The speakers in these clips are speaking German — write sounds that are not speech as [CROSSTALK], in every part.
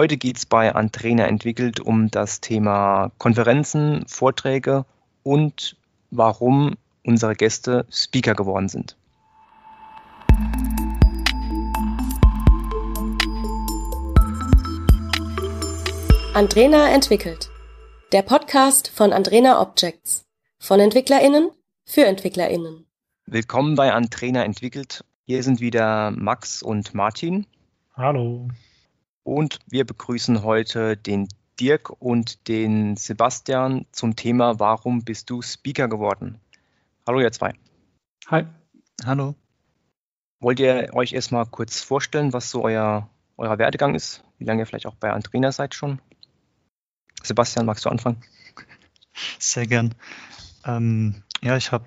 Heute geht es bei Antrena entwickelt um das Thema Konferenzen, Vorträge und warum unsere Gäste Speaker geworden sind. Andrena entwickelt. Der Podcast von Andrena Objects. Von EntwicklerInnen für EntwicklerInnen. Willkommen bei Andrena entwickelt. Hier sind wieder Max und Martin. Hallo. Und wir begrüßen heute den Dirk und den Sebastian zum Thema Warum bist du Speaker geworden? Hallo ihr zwei. Hi. Hallo. Wollt ihr euch erstmal kurz vorstellen, was so euer, euer Werdegang ist? Wie lange ihr vielleicht auch bei Andrena seid schon? Sebastian, magst du anfangen? Sehr gern. Ähm, ja, ich habe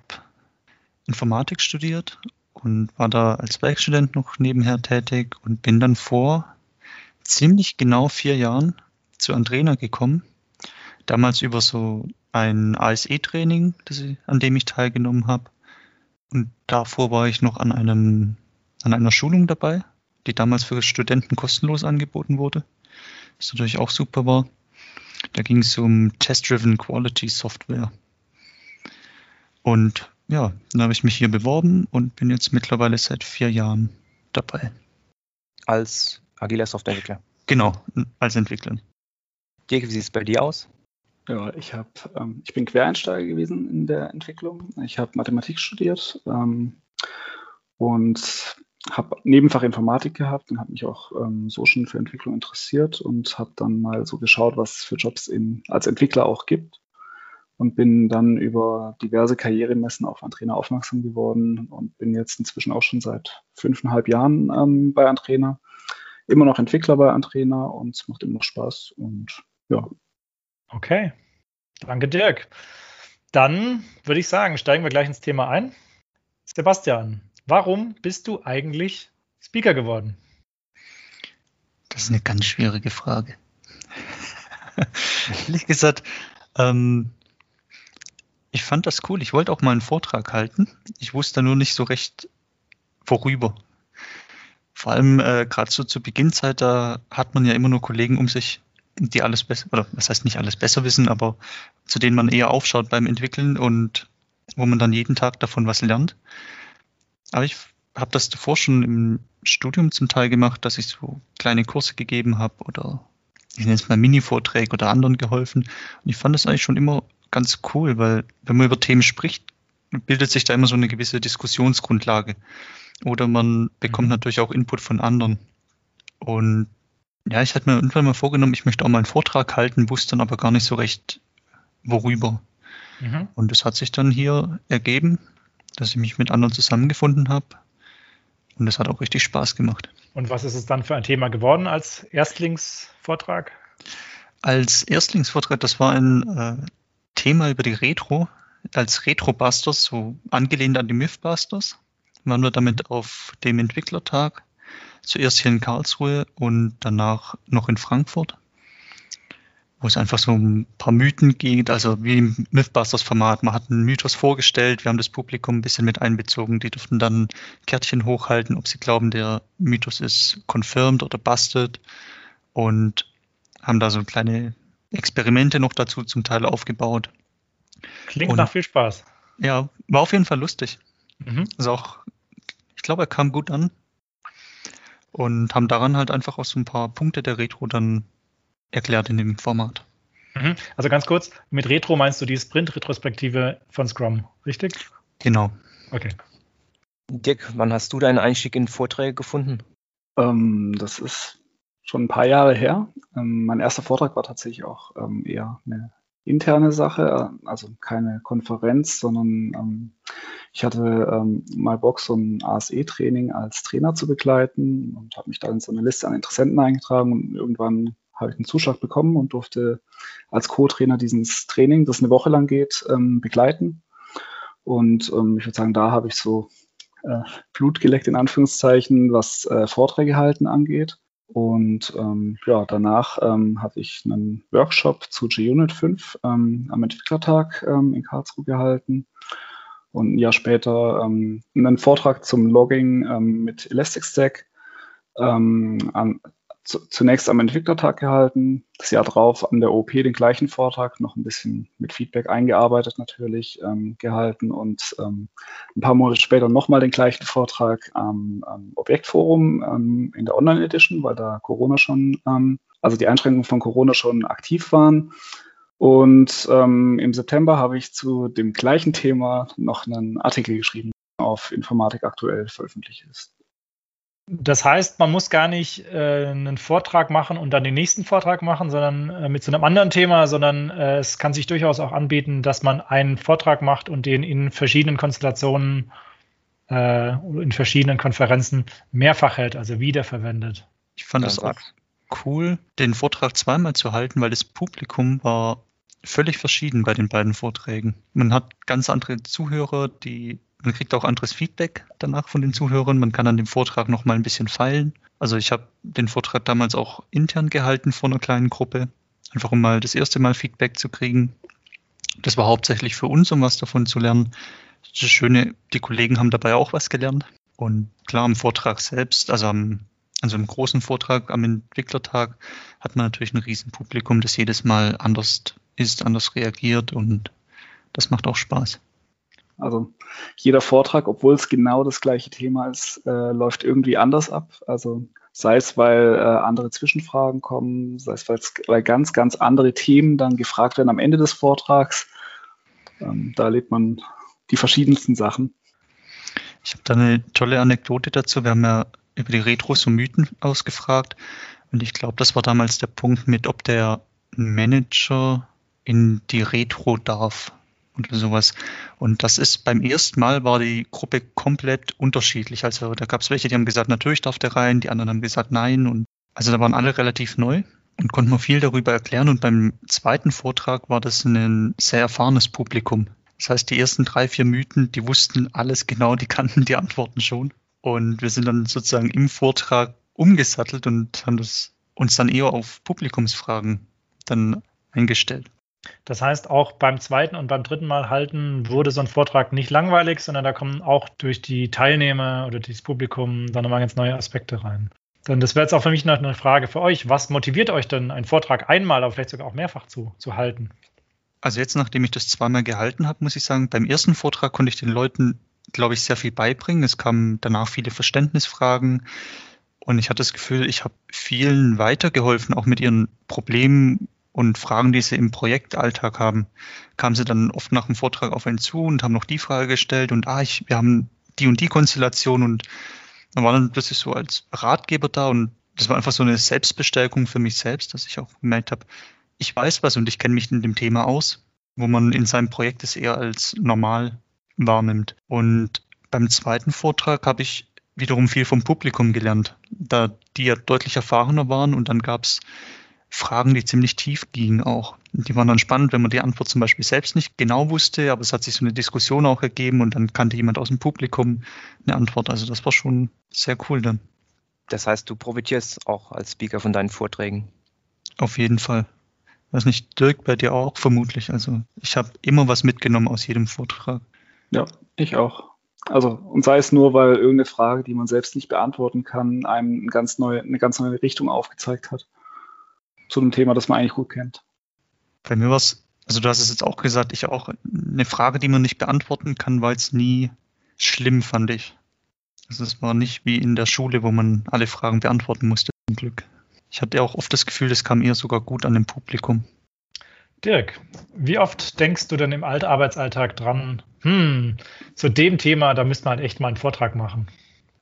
Informatik studiert und war da als Werkstudent noch nebenher tätig und bin dann vor ziemlich genau vier Jahren zu Andrena gekommen. Damals über so ein ASE-Training, an dem ich teilgenommen habe. Und davor war ich noch an einem, an einer Schulung dabei, die damals für Studenten kostenlos angeboten wurde. Was natürlich auch super war. Da ging es um Test-Driven Quality Software. Und ja, dann habe ich mich hier beworben und bin jetzt mittlerweile seit vier Jahren dabei. Als agiler Softwareentwickler? Genau, als Entwickler. Dirk, wie sieht es bei dir aus? Ja, ich habe, ähm, ich bin Quereinsteiger gewesen in der Entwicklung. Ich habe Mathematik studiert ähm, und habe Nebenfach Informatik gehabt und habe mich auch ähm, so schon für Entwicklung interessiert und habe dann mal so geschaut, was es für Jobs in, als Entwickler auch gibt und bin dann über diverse Karrieremessen auf Antrena aufmerksam geworden und bin jetzt inzwischen auch schon seit fünfeinhalb Jahren ähm, bei Antrena. Immer noch Entwickler bei Antrena und es macht immer noch Spaß und ja. Okay, danke Dirk. Dann würde ich sagen, steigen wir gleich ins Thema ein. Sebastian, Warum bist du eigentlich Speaker geworden? Das ist eine ganz schwierige Frage. [LAUGHS] Ehrlich gesagt, ähm, ich fand das cool. Ich wollte auch mal einen Vortrag halten. Ich wusste nur nicht so recht, worüber. Vor allem äh, gerade so zur Beginnzeit, da hat man ja immer nur Kollegen um sich, die alles besser, oder was heißt nicht alles besser wissen, aber zu denen man eher aufschaut beim Entwickeln und wo man dann jeden Tag davon was lernt. Aber ich habe das davor schon im Studium zum Teil gemacht, dass ich so kleine Kurse gegeben habe oder ich nenne es mal Mini-Vorträge oder anderen geholfen. Und ich fand das eigentlich schon immer ganz cool, weil wenn man über Themen spricht, bildet sich da immer so eine gewisse Diskussionsgrundlage. Oder man bekommt mhm. natürlich auch Input von anderen. Und ja, ich hatte mir irgendwann mal vorgenommen, ich möchte auch mal einen Vortrag halten, wusste dann aber gar nicht so recht, worüber. Mhm. Und es hat sich dann hier ergeben, dass ich mich mit anderen zusammengefunden habe. Und es hat auch richtig Spaß gemacht. Und was ist es dann für ein Thema geworden als Erstlingsvortrag? Als Erstlingsvortrag, das war ein äh, Thema über die Retro, als Retrobusters, so angelehnt an die Mythbusters. Waren wir damit auf dem Entwicklertag, zuerst hier in Karlsruhe und danach noch in Frankfurt wo es einfach so ein paar Mythen geht, also wie im Mythbusters-Format. Man hat einen Mythos vorgestellt, wir haben das Publikum ein bisschen mit einbezogen, die durften dann Kärtchen hochhalten, ob sie glauben, der Mythos ist confirmed oder busted und haben da so kleine Experimente noch dazu zum Teil aufgebaut. Klingt und, nach viel Spaß. Ja, war auf jeden Fall lustig. Mhm. Also auch, ich glaube, er kam gut an und haben daran halt einfach auch so ein paar Punkte der Retro dann erklärt in dem Format. Mhm. Also ganz kurz, mit Retro meinst du die Sprint-Retrospektive von Scrum, richtig? Genau. Okay. Dirk, wann hast du deinen Einstieg in Vorträge gefunden? Ähm, das ist schon ein paar Jahre her. Ähm, mein erster Vortrag war tatsächlich auch ähm, eher eine interne Sache, äh, also keine Konferenz, sondern ähm, ich hatte ähm, mal Bock, so ein ASE-Training als Trainer zu begleiten und habe mich da in so eine Liste an Interessenten eingetragen und irgendwann habe ich einen Zuschlag bekommen und durfte als Co-Trainer dieses Training, das eine Woche lang geht, ähm, begleiten. Und ähm, ich würde sagen, da habe ich so äh, Blut geleckt in Anführungszeichen, was äh, Vorträge halten angeht. Und ähm, ja, danach ähm, habe ich einen Workshop zu JUnit 5 ähm, am Entwicklertag ähm, in Karlsruhe gehalten. Und ein Jahr später ähm, einen Vortrag zum Logging ähm, mit Elastic Stack ähm, an, zunächst am Entwicklertag gehalten, das Jahr drauf an der OP den gleichen Vortrag, noch ein bisschen mit Feedback eingearbeitet natürlich, ähm, gehalten und ähm, ein paar Monate später nochmal den gleichen Vortrag am, am Objektforum ähm, in der Online-Edition, weil da Corona schon, ähm, also die Einschränkungen von Corona schon aktiv waren. Und ähm, im September habe ich zu dem gleichen Thema noch einen Artikel geschrieben, auf Informatik aktuell veröffentlicht ist. Das heißt, man muss gar nicht äh, einen Vortrag machen und dann den nächsten Vortrag machen, sondern äh, mit so einem anderen Thema, sondern äh, es kann sich durchaus auch anbieten, dass man einen Vortrag macht und den in verschiedenen Konstellationen äh, in verschiedenen Konferenzen mehrfach hält, also wiederverwendet. Ich fand es auch cool, den Vortrag zweimal zu halten, weil das Publikum war völlig verschieden bei den beiden Vorträgen. Man hat ganz andere Zuhörer, die man kriegt auch anderes Feedback danach von den Zuhörern. Man kann an dem Vortrag noch mal ein bisschen feilen. Also ich habe den Vortrag damals auch intern gehalten vor einer kleinen Gruppe, einfach um mal das erste Mal Feedback zu kriegen. Das war hauptsächlich für uns, um was davon zu lernen. Das Schöne, die Kollegen haben dabei auch was gelernt. Und klar, am Vortrag selbst, also am also im großen Vortrag am Entwicklertag hat man natürlich ein Riesenpublikum, das jedes Mal anders ist, anders reagiert und das macht auch Spaß. Also jeder Vortrag, obwohl es genau das gleiche Thema ist, äh, läuft irgendwie anders ab. Also sei es, weil äh, andere Zwischenfragen kommen, sei es, weil ganz, ganz andere Themen dann gefragt werden am Ende des Vortrags. Ähm, da erlebt man die verschiedensten Sachen. Ich habe da eine tolle Anekdote dazu. Wir haben ja über die Retros und Mythen ausgefragt. Und ich glaube, das war damals der Punkt mit, ob der Manager in die Retro darf oder sowas. Und das ist beim ersten Mal war die Gruppe komplett unterschiedlich. Also da gab es welche, die haben gesagt, natürlich darf der rein, die anderen haben gesagt, nein. Und also da waren alle relativ neu und konnten wir viel darüber erklären. Und beim zweiten Vortrag war das ein sehr erfahrenes Publikum. Das heißt, die ersten drei, vier Mythen, die wussten alles genau, die kannten die Antworten schon. Und wir sind dann sozusagen im Vortrag umgesattelt und haben das uns dann eher auf Publikumsfragen dann eingestellt. Das heißt, auch beim zweiten und beim dritten Mal halten wurde so ein Vortrag nicht langweilig, sondern da kommen auch durch die Teilnehmer oder das Publikum dann nochmal ganz neue Aspekte rein. Dann das wäre jetzt auch für mich noch eine Frage für euch. Was motiviert euch denn, einen Vortrag einmal, aber vielleicht sogar auch mehrfach zu, zu halten? Also jetzt, nachdem ich das zweimal gehalten habe, muss ich sagen, beim ersten Vortrag konnte ich den Leuten, glaube ich, sehr viel beibringen. Es kamen danach viele Verständnisfragen. Und ich hatte das Gefühl, ich habe vielen weitergeholfen, auch mit ihren Problemen und Fragen, die sie im Projektalltag haben, kamen sie dann oft nach dem Vortrag auf einen zu und haben noch die Frage gestellt und ah, ich, wir haben die und die Konstellation und man war dann plötzlich so als Ratgeber da und das war einfach so eine Selbstbestärkung für mich selbst, dass ich auch gemerkt habe, ich weiß was und ich kenne mich in dem Thema aus, wo man in seinem Projekt es eher als normal wahrnimmt. Und beim zweiten Vortrag habe ich wiederum viel vom Publikum gelernt, da die ja deutlich erfahrener waren und dann gab es Fragen, die ziemlich tief gingen auch. Die waren dann spannend, wenn man die Antwort zum Beispiel selbst nicht genau wusste, aber es hat sich so eine Diskussion auch ergeben und dann kannte jemand aus dem Publikum eine Antwort. Also das war schon sehr cool dann. Das heißt, du profitierst auch als Speaker von deinen Vorträgen. Auf jeden Fall. Weiß nicht, Dirk, bei dir auch vermutlich. Also ich habe immer was mitgenommen aus jedem Vortrag. Ja, ich auch. Also, und sei es nur, weil irgendeine Frage, die man selbst nicht beantworten kann, einem eine ganz neue, eine ganz neue Richtung aufgezeigt hat zu einem Thema, das man eigentlich gut kennt. Bei mir war es, also du hast es jetzt auch gesagt, ich auch eine Frage, die man nicht beantworten kann, war jetzt nie schlimm, fand ich. Also es war nicht wie in der Schule, wo man alle Fragen beantworten musste, zum Glück. Ich hatte auch oft das Gefühl, das kam eher sogar gut an dem Publikum. Dirk, wie oft denkst du denn im Arbeitsalltag dran, hm, zu dem Thema, da müsste man echt mal einen Vortrag machen?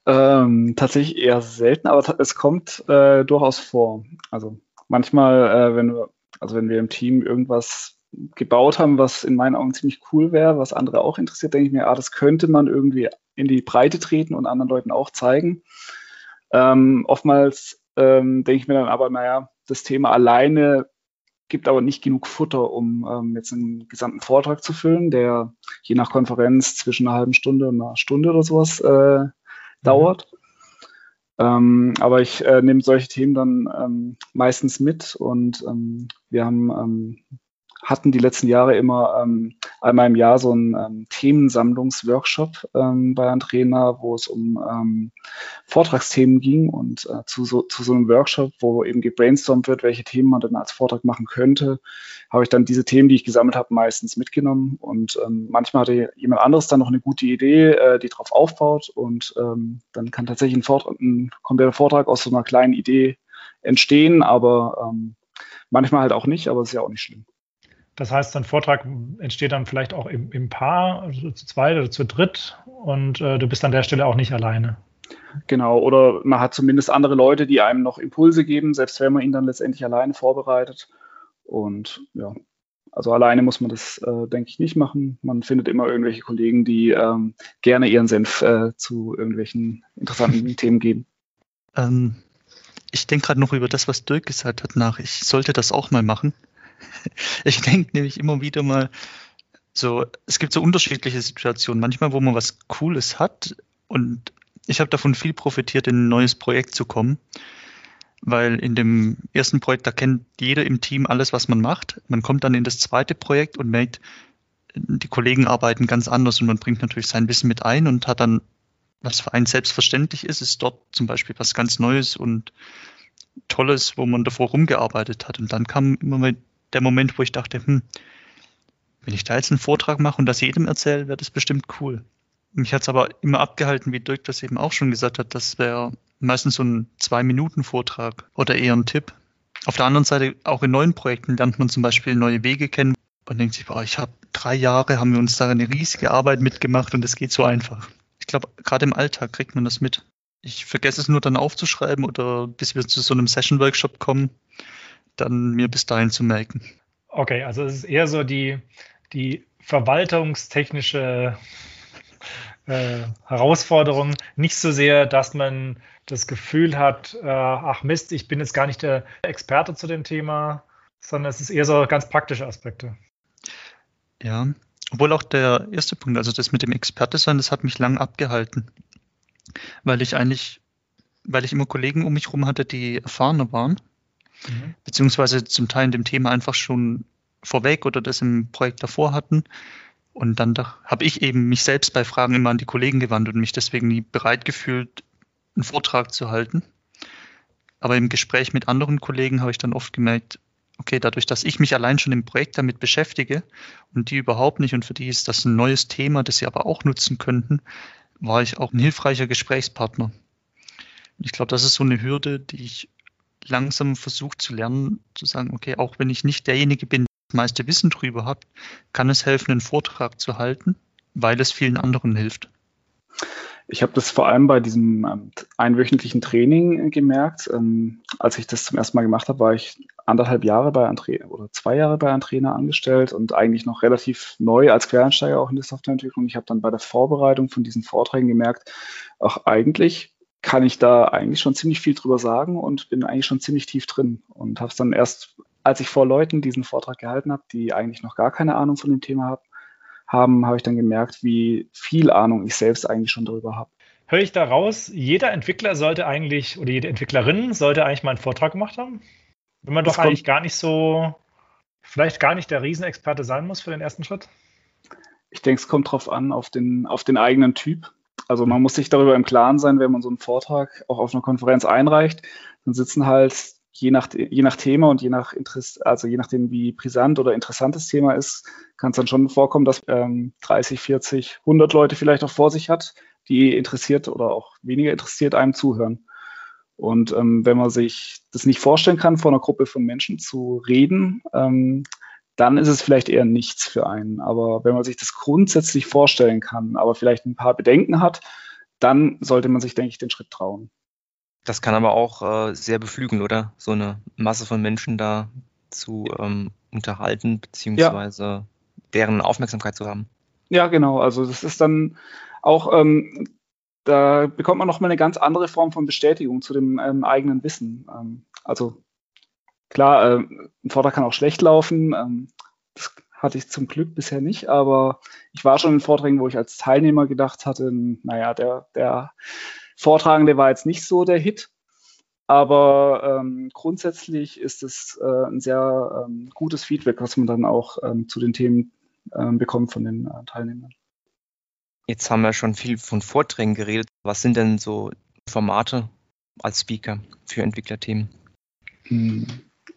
Ähm, tatsächlich eher selten, aber es kommt äh, durchaus vor. Also manchmal, äh, wenn wir, also wenn wir im Team irgendwas gebaut haben, was in meinen Augen ziemlich cool wäre, was andere auch interessiert, denke ich mir, ah, das könnte man irgendwie in die Breite treten und anderen Leuten auch zeigen. Ähm, oftmals ähm, denke ich mir dann aber, naja, das Thema alleine gibt aber nicht genug Futter, um ähm, jetzt einen gesamten Vortrag zu füllen, der je nach Konferenz zwischen einer halben Stunde und einer Stunde oder sowas äh, mhm. Ähm, aber ich äh, nehme solche Themen dann ähm, meistens mit und ähm, wir haben ähm, hatten die letzten Jahre immer ähm, einmal im Jahr so einen ähm, Themensammlungsworkshop ähm, bei Andrena, wo es um ähm, Vortragsthemen ging und äh, zu, so, zu so einem Workshop, wo eben gebrainstormt wird, welche Themen man dann als Vortrag machen könnte, habe ich dann diese Themen, die ich gesammelt habe, meistens mitgenommen und ähm, manchmal hatte jemand anderes dann noch eine gute Idee, äh, die darauf aufbaut und ähm, dann kann tatsächlich ein, Vortrag, ein kompletter Vortrag aus so einer kleinen Idee entstehen, aber ähm, manchmal halt auch nicht, aber es ist ja auch nicht schlimm. Das heißt, ein Vortrag entsteht dann vielleicht auch im, im Paar, also zu zweit oder zu dritt und äh, du bist an der Stelle auch nicht alleine. Genau, oder man hat zumindest andere Leute, die einem noch Impulse geben, selbst wenn man ihn dann letztendlich alleine vorbereitet. Und ja, also alleine muss man das, äh, denke ich, nicht machen. Man findet immer irgendwelche Kollegen, die ähm, gerne ihren Senf äh, zu irgendwelchen interessanten [LAUGHS] Themen geben. Ähm, ich denke gerade noch über das, was Dirk gesagt hat, nach. Ich sollte das auch mal machen. [LAUGHS] Ich denke nämlich immer wieder mal, so, es gibt so unterschiedliche Situationen. Manchmal, wo man was Cooles hat und ich habe davon viel profitiert, in ein neues Projekt zu kommen, weil in dem ersten Projekt, da kennt jeder im Team alles, was man macht. Man kommt dann in das zweite Projekt und merkt, die Kollegen arbeiten ganz anders und man bringt natürlich sein Wissen mit ein und hat dann, was für einen selbstverständlich ist, ist dort zum Beispiel was ganz Neues und Tolles, wo man davor rumgearbeitet hat. Und dann kam immer der Moment, wo ich dachte, hm, wenn ich da jetzt einen Vortrag mache und das jedem erzähle, wäre das bestimmt cool. Mich hat es aber immer abgehalten, wie Dirk das eben auch schon gesagt hat, das wäre meistens so ein Zwei-Minuten-Vortrag oder eher ein Tipp. Auf der anderen Seite, auch in neuen Projekten lernt man zum Beispiel neue Wege kennen und denkt sich, boah, ich habe drei Jahre, haben wir uns da eine riesige Arbeit mitgemacht und es geht so einfach. Ich glaube, gerade im Alltag kriegt man das mit. Ich vergesse es nur dann aufzuschreiben oder bis wir zu so einem Session-Workshop kommen, dann mir bis dahin zu merken. Okay, also es ist eher so die, die verwaltungstechnische äh, Herausforderung. Nicht so sehr, dass man das Gefühl hat, äh, ach Mist, ich bin jetzt gar nicht der Experte zu dem Thema, sondern es ist eher so ganz praktische Aspekte. Ja, obwohl auch der erste Punkt, also das mit dem Experte sein, das hat mich lang abgehalten, weil ich eigentlich, weil ich immer Kollegen um mich herum hatte, die erfahrener waren mhm. beziehungsweise zum Teil in dem Thema einfach schon vorweg oder das im Projekt davor hatten. Und dann habe ich eben mich selbst bei Fragen immer an die Kollegen gewandt und mich deswegen nie bereit gefühlt, einen Vortrag zu halten. Aber im Gespräch mit anderen Kollegen habe ich dann oft gemerkt, okay, dadurch, dass ich mich allein schon im Projekt damit beschäftige und die überhaupt nicht und für die ist das ein neues Thema, das sie aber auch nutzen könnten, war ich auch ein hilfreicher Gesprächspartner. Ich glaube, das ist so eine Hürde, die ich langsam versucht zu lernen, zu sagen, okay, auch wenn ich nicht derjenige bin, der das meiste Wissen drüber hat, kann es helfen, einen Vortrag zu halten, weil es vielen anderen hilft. Ich habe das vor allem bei diesem ähm, einwöchentlichen Training gemerkt. Ähm, als ich das zum ersten Mal gemacht habe, war ich anderthalb Jahre bei Andre oder zwei Jahre bei Antrena angestellt und eigentlich noch relativ neu als Quereinsteiger auch in der Softwareentwicklung. Ich habe dann bei der Vorbereitung von diesen Vorträgen gemerkt, auch eigentlich kann ich da eigentlich schon ziemlich viel drüber sagen und bin eigentlich schon ziemlich tief drin und habe es dann erst, als ich vor Leuten diesen Vortrag gehalten habe, die eigentlich noch gar keine Ahnung von dem Thema hab, haben, habe ich dann gemerkt, wie viel Ahnung ich selbst eigentlich schon darüber habe. Höre ich da raus, jeder Entwickler sollte eigentlich oder jede Entwicklerin sollte eigentlich mal einen Vortrag gemacht haben? Wenn man das doch eigentlich gar nicht so, vielleicht gar nicht der Riesenexperte sein muss für den ersten Schritt? Ich denke, es kommt drauf an, auf den, auf den eigenen Typ. Also man muss sich darüber im Klaren sein, wenn man so einen Vortrag auch auf einer Konferenz einreicht, dann sitzen halt je nach, je nach Thema und je nach Interesse, also je nachdem, wie brisant oder interessant das Thema ist, kann es dann schon vorkommen, dass ähm, 30, 40, 100 Leute vielleicht auch vor sich hat, die interessiert oder auch weniger interessiert einem zuhören. Und ähm, wenn man sich das nicht vorstellen kann, vor einer Gruppe von Menschen zu reden, ähm, dann ist es vielleicht eher nichts für einen. Aber wenn man sich das grundsätzlich vorstellen kann, aber vielleicht ein paar Bedenken hat, dann sollte man sich, denke ich, den Schritt trauen. Das kann aber auch äh, sehr beflügeln, oder? So eine Masse von Menschen da zu ähm, unterhalten, beziehungsweise ja. deren Aufmerksamkeit zu haben. Ja, genau. Also das ist dann auch, ähm, da bekommt man nochmal eine ganz andere Form von Bestätigung zu dem ähm, eigenen Wissen. Ähm, also Klar, äh, ein Vortrag kann auch schlecht laufen. Ähm, das hatte ich zum Glück bisher nicht, aber ich war schon in Vorträgen, wo ich als Teilnehmer gedacht hatte, naja, der, der Vortragende war jetzt nicht so der Hit. Aber ähm, grundsätzlich ist es äh, ein sehr ähm, gutes Feedback, was man dann auch ähm, zu den Themen ähm, bekommt von den äh, Teilnehmern. Jetzt haben wir schon viel von Vorträgen geredet. Was sind denn so Formate als Speaker für Entwicklerthemen? Hm.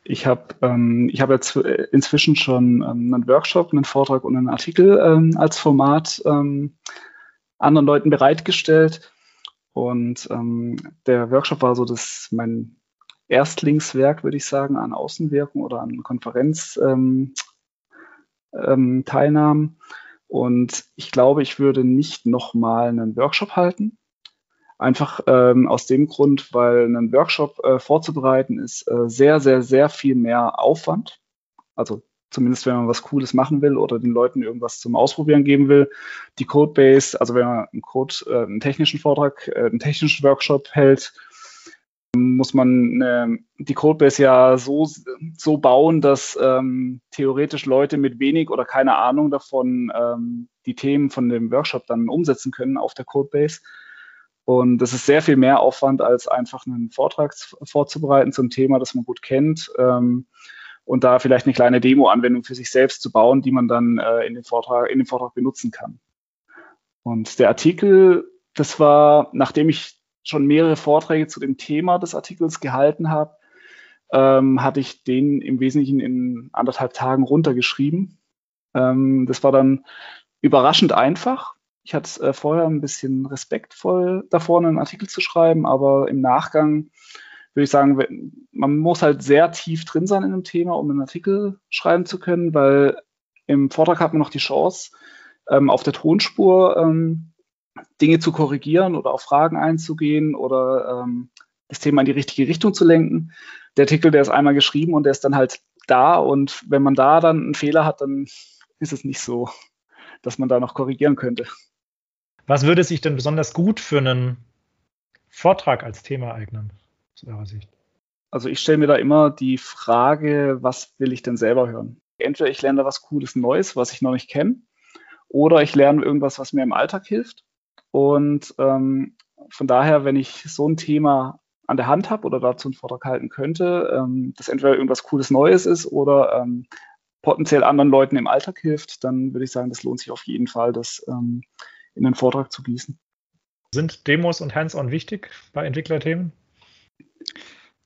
Ich habe ähm, ich hab jetzt äh, inzwischen schon ähm, einen Workshop, einen Vortrag und einen Artikel ähm, als Format ähm, anderen Leuten bereitgestellt. Und ähm, der Workshop war so das mein Erstlingswerk, würde ich sagen, an Außenwirkung oder an Konferenzteilnahmen. Ähm, ähm, und ich glaube, ich würde nicht nochmal einen Workshop halten. Einfach ähm, aus dem Grund, weil einen Workshop äh, vorzubereiten ist äh, sehr, sehr, sehr viel mehr Aufwand. Also zumindest wenn man was Cooles machen will oder den Leuten irgendwas zum Ausprobieren geben will. Die Codebase, also wenn man einen Code, äh, einen technischen Vortrag, äh, einen technischen Workshop hält, muss man äh, die Codebase ja so, so bauen, dass ähm, theoretisch Leute mit wenig oder keine Ahnung davon ähm, die Themen von dem Workshop dann umsetzen können auf der Codebase. Und das ist sehr viel mehr Aufwand, als einfach einen Vortrag vorzubereiten zum Thema, das man gut kennt. Ähm, und da vielleicht eine kleine Demo-Anwendung für sich selbst zu bauen, die man dann äh, in, den Vortrag, in dem Vortrag benutzen kann. Und der Artikel, das war, nachdem ich schon mehrere Vorträge zu dem Thema des Artikels gehalten habe, ähm, hatte ich den im Wesentlichen in anderthalb Tagen runtergeschrieben. Ähm, das war dann überraschend einfach. Ich hatte äh, vorher ein bisschen respektvoll davor, einen Artikel zu schreiben, aber im Nachgang würde ich sagen, man muss halt sehr tief drin sein in einem Thema, um einen Artikel schreiben zu können, weil im Vortrag hat man noch die Chance, ähm, auf der Tonspur ähm, Dinge zu korrigieren oder auf Fragen einzugehen oder ähm, das Thema in die richtige Richtung zu lenken. Der Artikel, der ist einmal geschrieben und der ist dann halt da und wenn man da dann einen Fehler hat, dann ist es nicht so, dass man da noch korrigieren könnte. Was würde sich denn besonders gut für einen Vortrag als Thema eignen? aus eurer Sicht? Also ich stelle mir da immer die Frage, was will ich denn selber hören? Entweder ich lerne da was Cooles Neues, was ich noch nicht kenne, oder ich lerne irgendwas, was mir im Alltag hilft. Und ähm, von daher, wenn ich so ein Thema an der Hand habe oder dazu einen Vortrag halten könnte, ähm, das entweder irgendwas Cooles Neues ist oder ähm, potenziell anderen Leuten im Alltag hilft, dann würde ich sagen, das lohnt sich auf jeden Fall, das ähm, in einen Vortrag zu gießen. Sind Demos und Hands-on wichtig bei Entwicklerthemen?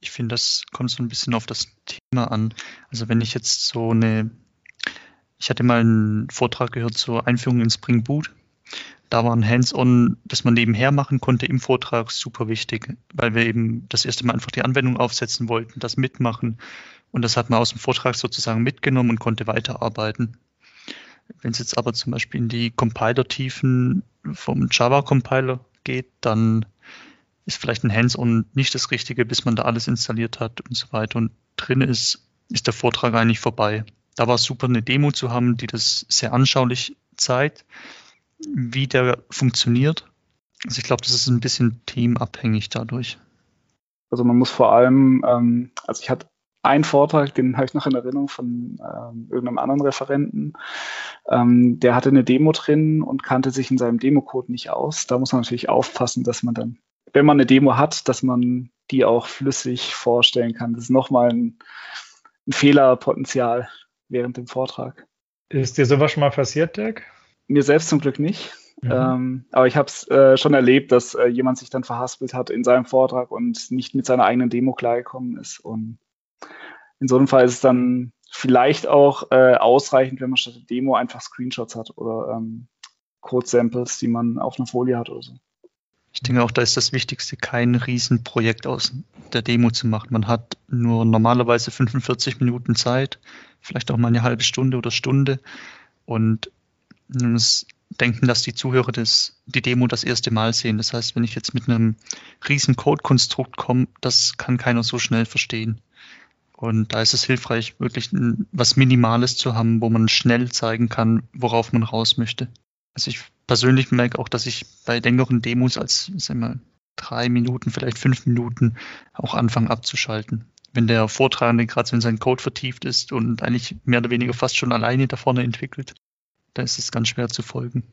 Ich finde, das kommt so ein bisschen auf das Thema an. Also wenn ich jetzt so eine, ich hatte mal einen Vortrag gehört zur Einführung in Spring Boot. Da war ein Hands-on, das man nebenher machen konnte im Vortrag, super wichtig, weil wir eben das erste Mal einfach die Anwendung aufsetzen wollten, das mitmachen. Und das hat man aus dem Vortrag sozusagen mitgenommen und konnte weiterarbeiten. Wenn es jetzt aber zum Beispiel in die Compiler-Tiefen vom Java-Compiler geht, dann ist vielleicht ein Hands-on nicht das Richtige, bis man da alles installiert hat und so weiter. Und drin ist, ist der Vortrag eigentlich vorbei. Da war es super, eine Demo zu haben, die das sehr anschaulich zeigt, wie der funktioniert. Also ich glaube, das ist ein bisschen teamabhängig dadurch. Also man muss vor allem, ähm, also ich hatte einen Vortrag, den habe ich noch in Erinnerung von ähm, irgendeinem anderen Referenten. Ähm, der hatte eine Demo drin und kannte sich in seinem Democode nicht aus. Da muss man natürlich aufpassen, dass man dann wenn man eine Demo hat, dass man die auch flüssig vorstellen kann. Das ist nochmal ein, ein Fehlerpotenzial während dem Vortrag. Ist dir sowas schon mal passiert, Dirk? Mir selbst zum Glück nicht. Mhm. Ähm, aber ich habe es äh, schon erlebt, dass äh, jemand sich dann verhaspelt hat in seinem Vortrag und nicht mit seiner eigenen Demo klargekommen ist. Und in so einem Fall ist es dann vielleicht auch äh, ausreichend, wenn man statt der Demo einfach Screenshots hat oder ähm, Code-Samples, die man auf einer Folie hat oder so. Ich denke auch, da ist das Wichtigste, kein Riesenprojekt aus der Demo zu machen. Man hat nur normalerweise 45 Minuten Zeit, vielleicht auch mal eine halbe Stunde oder Stunde. Und man muss denken, dass die Zuhörer das, die Demo das erste Mal sehen. Das heißt, wenn ich jetzt mit einem riesen Code-Konstrukt komme, das kann keiner so schnell verstehen. Und da ist es hilfreich, wirklich was Minimales zu haben, wo man schnell zeigen kann, worauf man raus möchte. Also ich persönlich merke auch, dass ich bei längeren Demos als sagen wir, drei Minuten, vielleicht fünf Minuten auch anfange abzuschalten. Wenn der Vortragende gerade so in seinen Code vertieft ist und eigentlich mehr oder weniger fast schon alleine da vorne entwickelt, dann ist es ganz schwer zu folgen.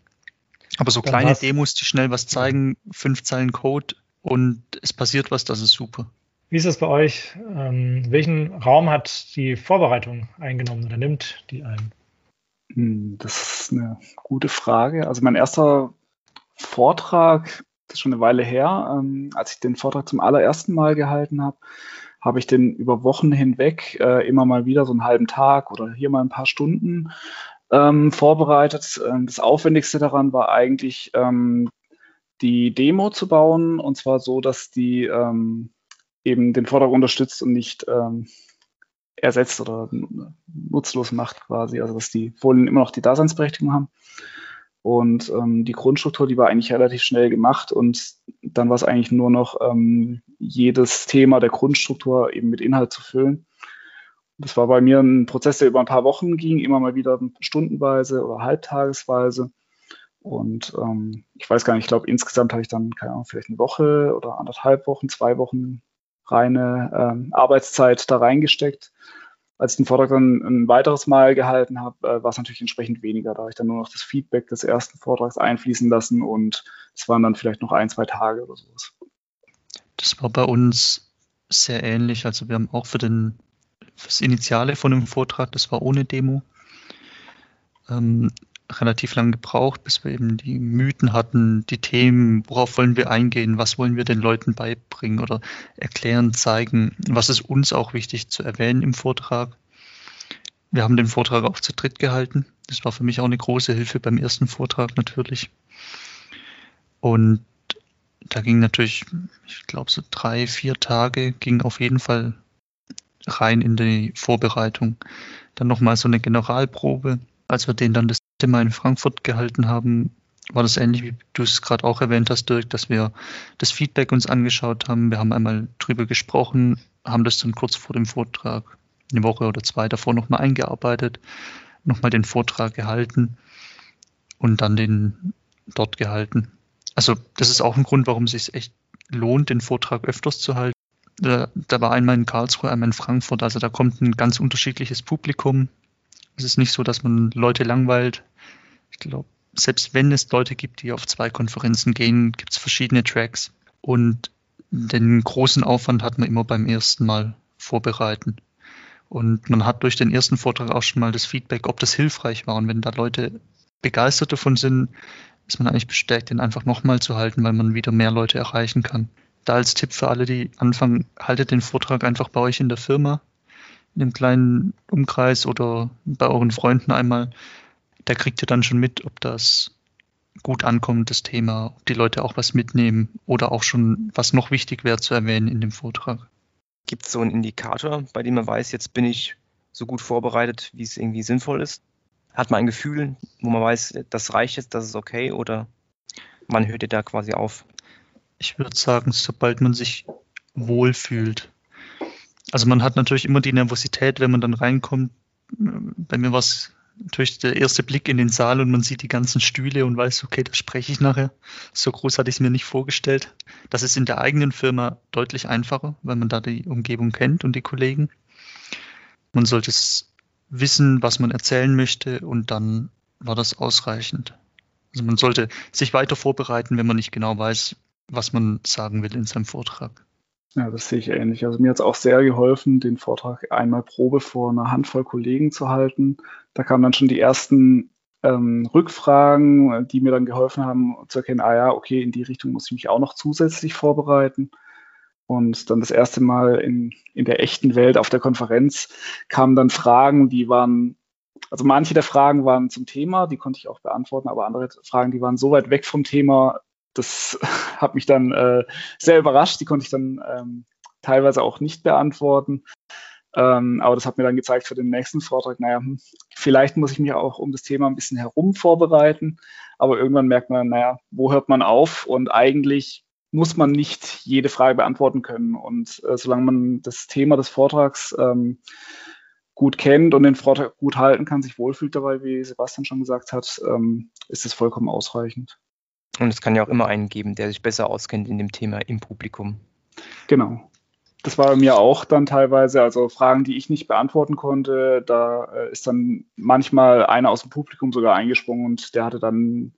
Aber so kleine Demos, die schnell was zeigen, fünf Zeilen Code und es passiert was, das ist super. Wie ist es bei euch? Ähm, welchen Raum hat die Vorbereitung eingenommen oder nimmt die ein? Hm, das ist eine gute Frage. Also mein erster Vortrag, das ist schon eine Weile her, ähm, als ich den Vortrag zum allerersten Mal gehalten habe, habe ich den über Wochen hinweg äh, immer mal wieder so einen halben Tag oder hier mal ein paar Stunden ähm, vorbereitet. Ähm, das Aufwendigste daran war eigentlich ähm, die Demo zu bauen und zwar so, dass die ähm, eben den Vortrag unterstützt und nicht ähm, ersetzt oder nutzlos macht quasi, also dass die Folien immer noch die Daseinsberechtigung haben. Und ähm, die Grundstruktur, die war eigentlich relativ schnell gemacht und dann war es eigentlich nur noch ähm, jedes Thema der Grundstruktur eben mit Inhalt zu füllen. Das war bei mir ein Prozess, der über ein paar Wochen ging, immer mal wieder stundenweise oder halbtagesweise. Und ähm, ich weiß gar nicht, ich glaube, insgesamt habe ich dann, keine Ahnung, vielleicht eine Woche oder anderthalb Wochen, zwei Wochen reine ähm, Arbeitszeit da reingesteckt. Als ich den Vortrag dann ein weiteres Mal gehalten habe, äh, war es natürlich entsprechend weniger. Da habe ich dann nur noch das Feedback des ersten Vortrags einfließen lassen und es waren dann vielleicht noch ein, zwei Tage oder sowas. Das war bei uns sehr ähnlich. Also wir haben auch für den das Initiale von dem Vortrag, das war ohne Demo, ähm, relativ lang gebraucht, bis wir eben die Mythen hatten, die Themen, worauf wollen wir eingehen, was wollen wir den Leuten beibringen oder erklären, zeigen, was ist uns auch wichtig zu erwähnen im Vortrag. Wir haben den Vortrag auch zu dritt gehalten. Das war für mich auch eine große Hilfe beim ersten Vortrag natürlich. Und da ging natürlich, ich glaube, so drei, vier Tage ging auf jeden Fall rein in die Vorbereitung. Dann nochmal so eine Generalprobe. Als wir den dann das Thema in Frankfurt gehalten haben, war das ähnlich, wie du es gerade auch erwähnt hast, Dirk, dass wir das Feedback uns angeschaut haben. Wir haben einmal drüber gesprochen, haben das dann kurz vor dem Vortrag, eine Woche oder zwei davor nochmal eingearbeitet, nochmal den Vortrag gehalten und dann den dort gehalten. Also das ist auch ein Grund, warum es sich echt lohnt, den Vortrag öfters zu halten. Da, da war einmal in Karlsruhe, einmal in Frankfurt, also da kommt ein ganz unterschiedliches Publikum. Es ist nicht so, dass man Leute langweilt. Ich glaube, selbst wenn es Leute gibt, die auf zwei Konferenzen gehen, gibt es verschiedene Tracks. Und den großen Aufwand hat man immer beim ersten Mal vorbereiten. Und man hat durch den ersten Vortrag auch schon mal das Feedback, ob das hilfreich war. Und wenn da Leute begeistert davon sind, ist man eigentlich bestärkt, den einfach nochmal zu halten, weil man wieder mehr Leute erreichen kann. Da als Tipp für alle, die anfangen, haltet den Vortrag einfach bei euch in der Firma in einem kleinen Umkreis oder bei euren Freunden einmal, da kriegt ihr dann schon mit, ob das gut ankommt, das Thema, ob die Leute auch was mitnehmen oder auch schon, was noch wichtig wäre zu erwähnen in dem Vortrag. Gibt es so einen Indikator, bei dem man weiß, jetzt bin ich so gut vorbereitet, wie es irgendwie sinnvoll ist? Hat man ein Gefühl, wo man weiß, das reicht jetzt, das ist okay oder man hört ihr da quasi auf? Ich würde sagen, sobald man sich wohlfühlt, also man hat natürlich immer die Nervosität, wenn man dann reinkommt. Bei mir war es natürlich der erste Blick in den Saal und man sieht die ganzen Stühle und weiß, okay, da spreche ich nachher. So groß hatte ich es mir nicht vorgestellt. Das ist in der eigenen Firma deutlich einfacher, weil man da die Umgebung kennt und die Kollegen. Man sollte es wissen, was man erzählen möchte und dann war das ausreichend. Also man sollte sich weiter vorbereiten, wenn man nicht genau weiß, was man sagen will in seinem Vortrag. Ja, das sehe ich ähnlich. Also mir hat es auch sehr geholfen, den Vortrag einmal Probe vor einer Handvoll Kollegen zu halten. Da kamen dann schon die ersten ähm, Rückfragen, die mir dann geholfen haben zu erkennen, ah ja, okay, in die Richtung muss ich mich auch noch zusätzlich vorbereiten. Und dann das erste Mal in, in der echten Welt auf der Konferenz kamen dann Fragen, die waren, also manche der Fragen waren zum Thema, die konnte ich auch beantworten, aber andere Fragen, die waren so weit weg vom Thema, das [LAUGHS] hat mich dann äh, sehr überrascht. Die konnte ich dann ähm, teilweise auch nicht beantworten. Ähm, aber das hat mir dann gezeigt für den nächsten Vortrag, naja, hm, vielleicht muss ich mich auch um das Thema ein bisschen herum vorbereiten. Aber irgendwann merkt man, naja, wo hört man auf? Und eigentlich muss man nicht jede Frage beantworten können. Und äh, solange man das Thema des Vortrags ähm, gut kennt und den Vortrag gut halten kann, sich wohlfühlt dabei, wie Sebastian schon gesagt hat, ähm, ist es vollkommen ausreichend. Und es kann ja auch immer einen geben, der sich besser auskennt in dem Thema im Publikum. Genau. Das war bei mir auch dann teilweise, also Fragen, die ich nicht beantworten konnte, da äh, ist dann manchmal einer aus dem Publikum sogar eingesprungen und der hatte dann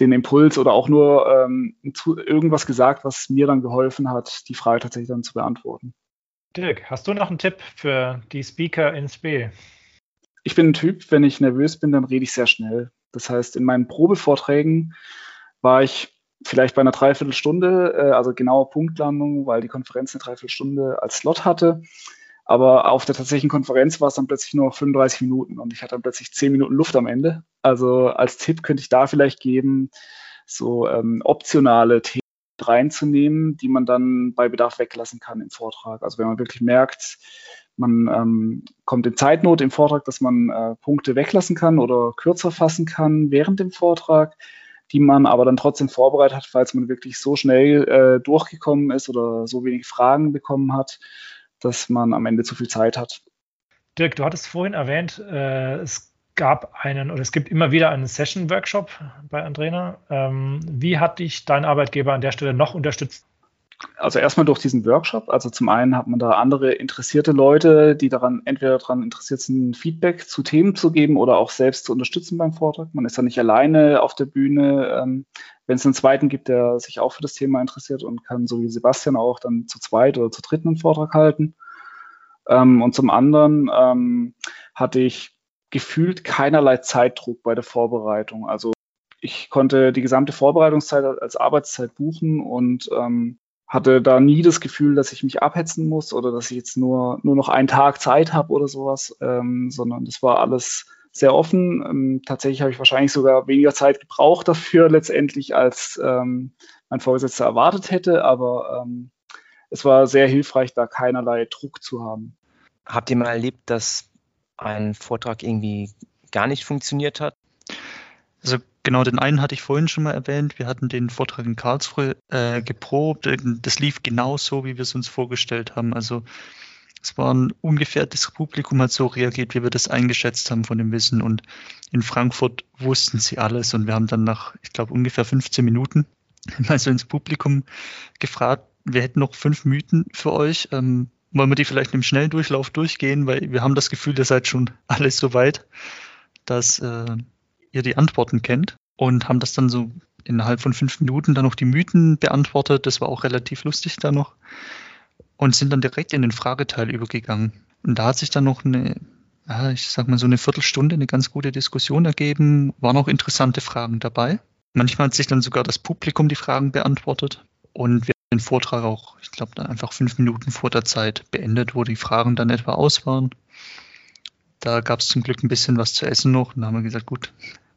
den Impuls oder auch nur ähm, zu, irgendwas gesagt, was mir dann geholfen hat, die Frage tatsächlich dann zu beantworten. Dirk, hast du noch einen Tipp für die Speaker in SB? Ich bin ein Typ, wenn ich nervös bin, dann rede ich sehr schnell. Das heißt, in meinen Probevorträgen war ich vielleicht bei einer Dreiviertelstunde, äh, also genaue Punktlandung, weil die Konferenz eine Dreiviertelstunde als Slot hatte. Aber auf der tatsächlichen Konferenz war es dann plötzlich nur 35 Minuten und ich hatte dann plötzlich 10 Minuten Luft am Ende. Also als Tipp könnte ich da vielleicht geben, so ähm, optionale Themen reinzunehmen, die man dann bei Bedarf weglassen kann im Vortrag. Also wenn man wirklich merkt, man ähm, kommt in Zeitnot im Vortrag, dass man äh, Punkte weglassen kann oder kürzer fassen kann während dem Vortrag, die man aber dann trotzdem vorbereitet hat, falls man wirklich so schnell äh, durchgekommen ist oder so wenig Fragen bekommen hat, dass man am Ende zu viel Zeit hat. Dirk, du hattest vorhin erwähnt, äh, es gab einen oder es gibt immer wieder einen Session-Workshop bei Andrena. Ähm, wie hat dich dein Arbeitgeber an der Stelle noch unterstützt? Also erstmal durch diesen Workshop. Also zum einen hat man da andere interessierte Leute, die daran entweder daran interessiert sind, Feedback zu Themen zu geben oder auch selbst zu unterstützen beim Vortrag. Man ist da nicht alleine auf der Bühne. Ähm, Wenn es einen zweiten gibt, der sich auch für das Thema interessiert und kann, so wie Sebastian auch, dann zu zweit oder zu dritt einen Vortrag halten. Ähm, und zum anderen ähm, hatte ich gefühlt keinerlei Zeitdruck bei der Vorbereitung. Also ich konnte die gesamte Vorbereitungszeit als Arbeitszeit buchen und ähm, hatte da nie das Gefühl, dass ich mich abhetzen muss oder dass ich jetzt nur, nur noch einen Tag Zeit habe oder sowas, ähm, sondern das war alles sehr offen. Ähm, tatsächlich habe ich wahrscheinlich sogar weniger Zeit gebraucht dafür [LAUGHS] letztendlich, als ähm, mein Vorgesetzter erwartet hätte, aber ähm, es war sehr hilfreich, da keinerlei Druck zu haben. Habt ihr mal erlebt, dass ein Vortrag irgendwie gar nicht funktioniert hat? Also genau den einen hatte ich vorhin schon mal erwähnt. Wir hatten den Vortrag in Karlsruhe äh, geprobt. Das lief genau so, wie wir es uns vorgestellt haben. Also es war ungefähr das Publikum hat so reagiert, wie wir das eingeschätzt haben von dem Wissen. Und in Frankfurt wussten sie alles. Und wir haben dann nach, ich glaube, ungefähr 15 Minuten [LAUGHS] mal so ins Publikum gefragt, wir hätten noch fünf Mythen für euch. Ähm, wollen wir die vielleicht im Schnelldurchlauf durchgehen, weil wir haben das Gefühl, ihr seid schon [LAUGHS] alles so weit, dass äh, ihr die Antworten kennt und haben das dann so innerhalb von fünf Minuten dann noch die Mythen beantwortet. Das war auch relativ lustig da noch und sind dann direkt in den Frageteil übergegangen. Und da hat sich dann noch eine, ja, ich sag mal so eine Viertelstunde, eine ganz gute Diskussion ergeben. Waren auch interessante Fragen dabei. Manchmal hat sich dann sogar das Publikum die Fragen beantwortet und wir den Vortrag auch, ich glaube, dann einfach fünf Minuten vor der Zeit beendet, wo die Fragen dann etwa aus waren. Da gab es zum Glück ein bisschen was zu essen noch. Und da haben wir gesagt, gut,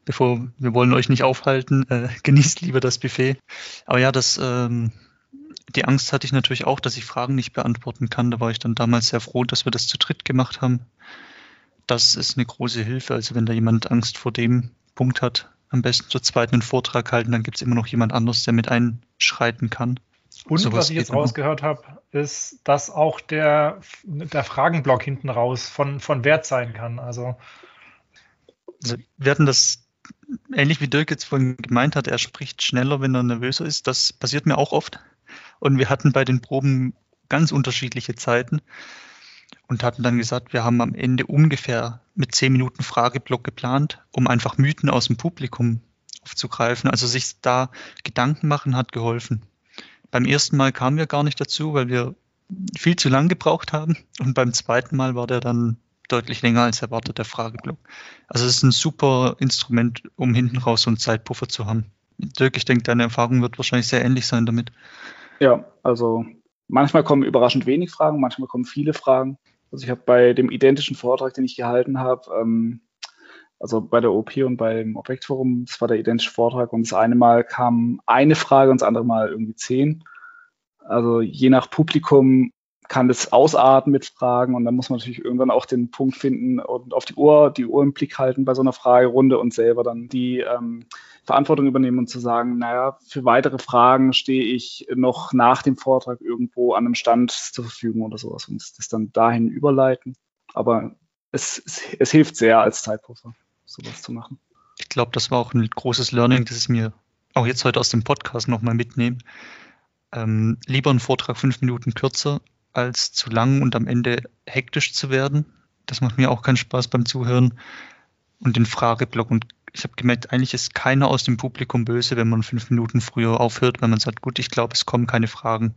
bevor wir wollen euch nicht aufhalten, äh, [LAUGHS] genießt lieber das Buffet. Aber ja, das, ähm, die Angst hatte ich natürlich auch, dass ich Fragen nicht beantworten kann. Da war ich dann damals sehr froh, dass wir das zu dritt gemacht haben. Das ist eine große Hilfe. Also wenn da jemand Angst vor dem Punkt hat, am besten zur zweiten Vortrag halten, dann gibt es immer noch jemand anderes, der mit einschreiten kann. Und so was ich jetzt rausgehört habe, ist, dass auch der, der Fragenblock hinten raus von, von Wert sein kann. Also wir hatten das ähnlich wie Dirk jetzt vorhin gemeint hat, er spricht schneller, wenn er nervöser ist. Das passiert mir auch oft. Und wir hatten bei den Proben ganz unterschiedliche Zeiten und hatten dann gesagt, wir haben am Ende ungefähr mit zehn Minuten Frageblock geplant, um einfach Mythen aus dem Publikum aufzugreifen. Also sich da Gedanken machen hat geholfen. Beim ersten Mal kamen wir gar nicht dazu, weil wir viel zu lang gebraucht haben. Und beim zweiten Mal war der dann deutlich länger als erwartet, der Frageblock. Also es ist ein super Instrument, um hinten raus so einen Zeitpuffer zu haben. Dirk, ich denke, deine Erfahrung wird wahrscheinlich sehr ähnlich sein damit. Ja, also manchmal kommen überraschend wenig Fragen, manchmal kommen viele Fragen. Also ich habe bei dem identischen Vortrag, den ich gehalten habe, ähm, also bei der OP und beim Objektforum, das war der identische Vortrag und das eine Mal kam eine Frage und das andere Mal irgendwie zehn. Also je nach Publikum kann das ausarten mit Fragen und dann muss man natürlich irgendwann auch den Punkt finden und auf die Uhr, die Uhr im Blick halten bei so einer Fragerunde und selber dann die ähm, Verantwortung übernehmen und zu sagen, naja, für weitere Fragen stehe ich noch nach dem Vortrag irgendwo an einem Stand zur Verfügung oder sowas und das dann dahin überleiten. Aber es, es, es hilft sehr als Zeitpuffer sowas zu machen. Ich glaube, das war auch ein großes Learning, das ich mir auch jetzt heute aus dem Podcast nochmal mitnehme. Ähm, lieber einen Vortrag fünf Minuten kürzer, als zu lang und am Ende hektisch zu werden. Das macht mir auch keinen Spaß beim Zuhören. Und den Frageblock. Und ich habe gemerkt, eigentlich ist keiner aus dem Publikum böse, wenn man fünf Minuten früher aufhört, wenn man sagt, gut, ich glaube, es kommen keine Fragen.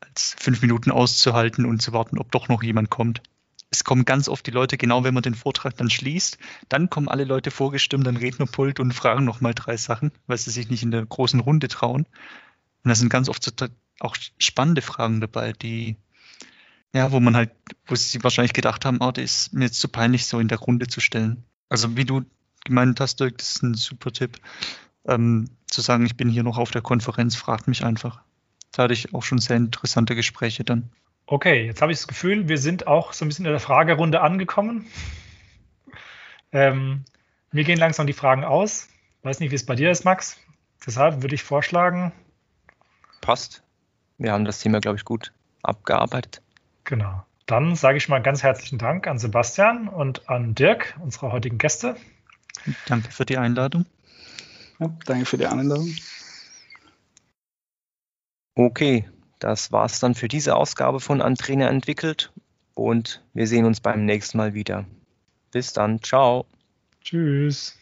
als fünf Minuten auszuhalten und zu warten, ob doch noch jemand kommt. Es kommen ganz oft die Leute, genau wenn man den Vortrag dann schließt, dann kommen alle Leute vorgestimmt an Rednerpult und fragen nochmal drei Sachen, weil sie sich nicht in der großen Runde trauen. Und da sind ganz oft so auch spannende Fragen dabei, die, ja, wo man halt, wo sie wahrscheinlich gedacht haben, oh, das ist mir jetzt zu peinlich, so in der Runde zu stellen. Also wie du gemeint hast, Dirk, das ist ein super Tipp. Ähm, zu sagen, ich bin hier noch auf der Konferenz, fragt mich einfach. Da hatte ich auch schon sehr interessante Gespräche dann. Okay, jetzt habe ich das Gefühl, wir sind auch so ein bisschen in der Fragerunde angekommen. Ähm, mir gehen langsam die Fragen aus. Weiß nicht, wie es bei dir ist, Max. Deshalb würde ich vorschlagen. Passt. Wir haben das Thema, glaube ich, gut abgearbeitet. Genau. Dann sage ich mal ganz herzlichen Dank an Sebastian und an Dirk, unsere heutigen Gäste. Danke für die Einladung. Ja, danke für die Einladung. Okay, das war's dann für diese Ausgabe von Antrainer entwickelt und wir sehen uns beim nächsten Mal wieder. Bis dann, ciao. Tschüss.